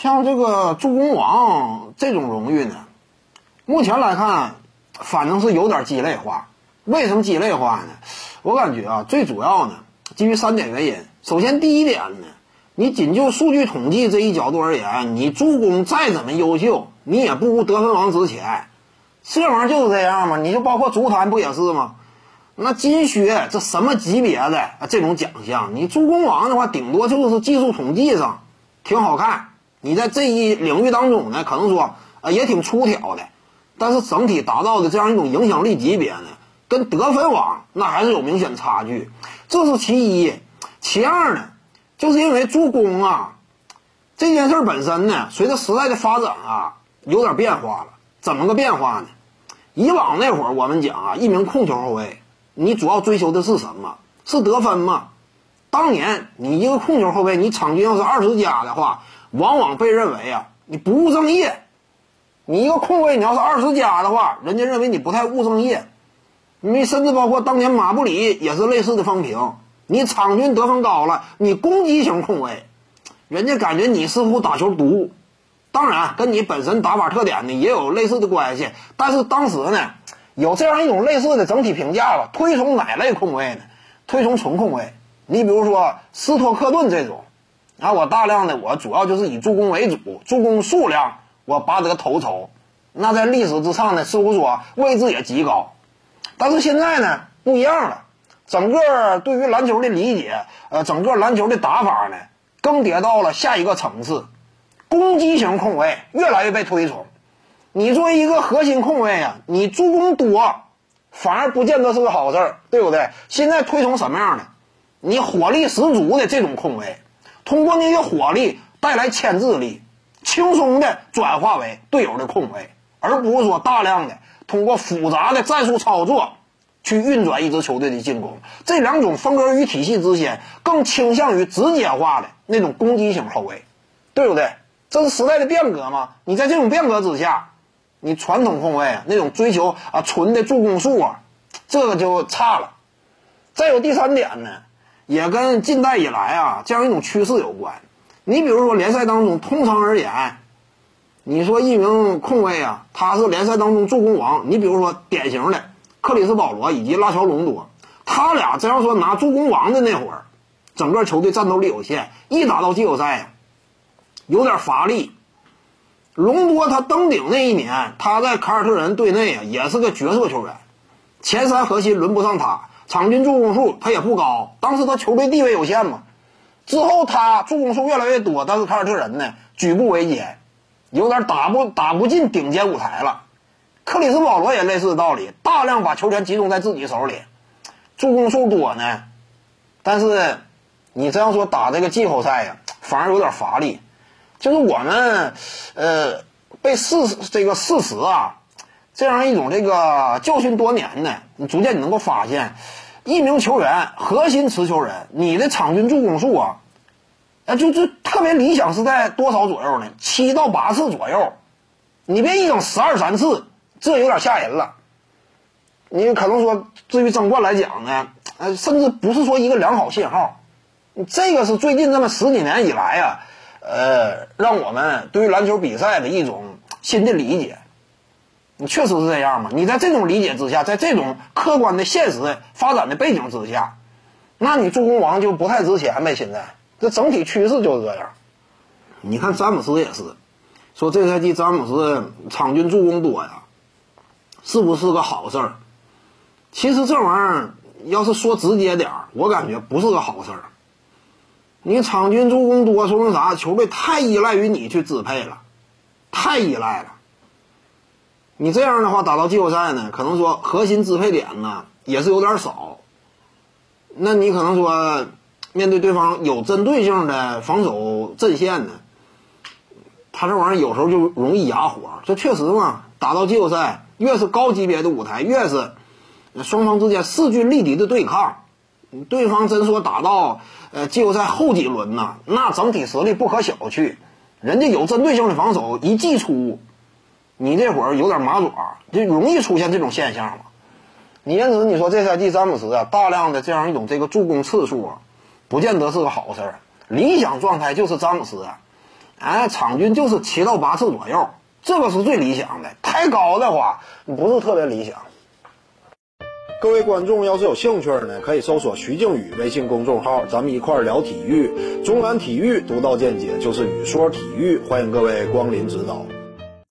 像这个助攻王这种荣誉呢，目前来看，反正是有点鸡肋化。为什么鸡肋化呢？我感觉啊，最主要呢，基于三点原因。首先，第一点呢，你仅就数据统计这一角度而言，你助攻再怎么优秀，你也不如得分王值钱。这玩意儿就是这样嘛，你就包括足坛不也是吗？那金靴这什么级别的？这种奖项，你助攻王的话，顶多就是技术统计上挺好看，你在这一领域当中呢，可能说啊也挺出挑的，但是整体达到的这样一种影响力级别呢？跟得分王那还是有明显差距，这是其一。其二呢，就是因为助攻啊这件事本身呢，随着时代的发展啊，有点变化了。怎么个变化呢？以往那会儿我们讲啊，一名控球后卫，你主要追求的是什么？是得分吗？当年你一个控球后卫，你场均要是二十加的话，往往被认为啊，你不务正业。你一个控卫，你要是二十加的话，人家认为你不太务正业。你甚至包括当年马布里也是类似的风评。你场均得分高了，你攻击型控卫，人家感觉你似乎打球毒。当然，跟你本身打法特点呢也有类似的关系。但是当时呢，有这样一种类似的整体评价吧，推崇哪类控卫呢？推崇纯控卫。你比如说斯托克顿这种，啊，我大量的我主要就是以助攻为主，助攻数量我拔得头筹。那在历史之上呢，似乎说位置也极高。但是现在呢不一样了，整个对于篮球的理解，呃，整个篮球的打法呢更迭到了下一个层次，攻击型控卫越来越被推崇。你作为一个核心控卫啊，你助攻多，反而不见得是个好事儿，对不对？现在推崇什么样的？你火力十足的这种控卫，通过那些火力带来牵制力，轻松的转化为队友的控卫，而不是说大量的。通过复杂的战术操作去运转一支球队的进攻，这两种风格与体系之间更倾向于直接化的那种攻击型后卫，对不对？这是时代的变革嘛？你在这种变革之下，你传统控卫那种追求啊纯的助攻数啊，这个就差了。再有第三点呢，也跟近代以来啊这样一种趋势有关。你比如说联赛当中，通常而言。你说一名控卫啊，他是联赛当中助攻王。你比如说典型的克里斯保罗以及拉乔隆多，他俩只要说拿助攻王的那会儿，整个球队战斗力有限。一打到季后赛，有点乏力。隆多他登顶那一年，他在凯尔特人队内啊也是个角色球员，前三核心轮不上他，场均助攻数他也不高。当时他球队地位有限嘛，之后他助攻数越来越多，但是凯尔特人呢举步维艰。有点打不打不进顶尖舞台了，克里斯保罗也类似的道理，大量把球权集中在自己手里，助攻数多呢，但是你这样说打这个季后赛呀，反而有点乏力。就是我们呃被事这个事实啊，这样一种这个教训多年的，你逐渐你能够发现，一名球员核心持球人，你的场均助攻数啊。啊，就就特别理想是在多少左右呢？七到八次左右，你别一整十二三次，这有点吓人了。你可能说，至于争冠来讲呢，呃，甚至不是说一个良好信号。这个是最近这么十几年以来啊，呃，让我们对于篮球比赛的一种新的理解。你确实是这样吗？你在这种理解之下，在这种客观的现实发展的背景之下，那你助攻王就不太值钱呗？现在。这整体趋势就是这样，你看詹姆斯也是，说这赛季詹姆斯场均助攻多呀，是不是个好事儿？其实这玩意儿要是说直接点儿，我感觉不是个好事儿。你场均助攻多，说明啥？球队太依赖于你去支配了，太依赖了。你这样的话打到季后赛呢，可能说核心支配点呢也是有点少。那你可能说。面对对方有针对性的防守阵线呢，他这玩意儿有时候就容易哑火。这确实嘛，打到季后赛，越是高级别的舞台，越是双方之间势均力敌的对抗。对方真说打到呃季后赛后几轮呢，那整体实力不可小觑。人家有针对性的防守一祭出，你这会儿有点麻爪，就容易出现这种现象嘛。你因此你说这赛季詹姆斯啊，大量的这样一种这个助攻次数啊。不见得是个好事儿。理想状态就是詹姆斯啊，哎，场均就是七到八次左右，这个是最理想的。太高的话不是特别理想。各位观众要是有兴趣呢，可以搜索徐静宇微信公众号，咱们一块儿聊体育。中南体育独到见解就是语说体育，欢迎各位光临指导。